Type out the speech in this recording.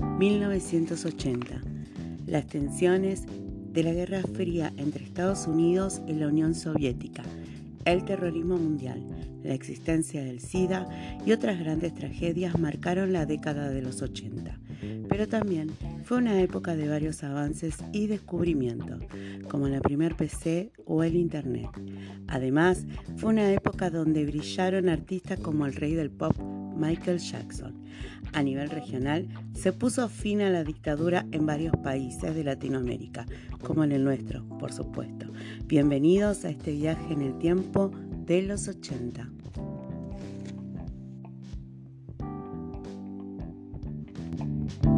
1980. Las tensiones de la Guerra Fría entre Estados Unidos y la Unión Soviética, el terrorismo mundial, la existencia del SIDA y otras grandes tragedias marcaron la década de los 80. Pero también fue una época de varios avances y descubrimientos, como la primer PC o el Internet. Además, fue una época donde brillaron artistas como el rey del pop Michael Jackson. A nivel regional, se puso fin a la dictadura en varios países de Latinoamérica, como en el nuestro, por supuesto. Bienvenidos a este viaje en el tiempo de los 80. thank you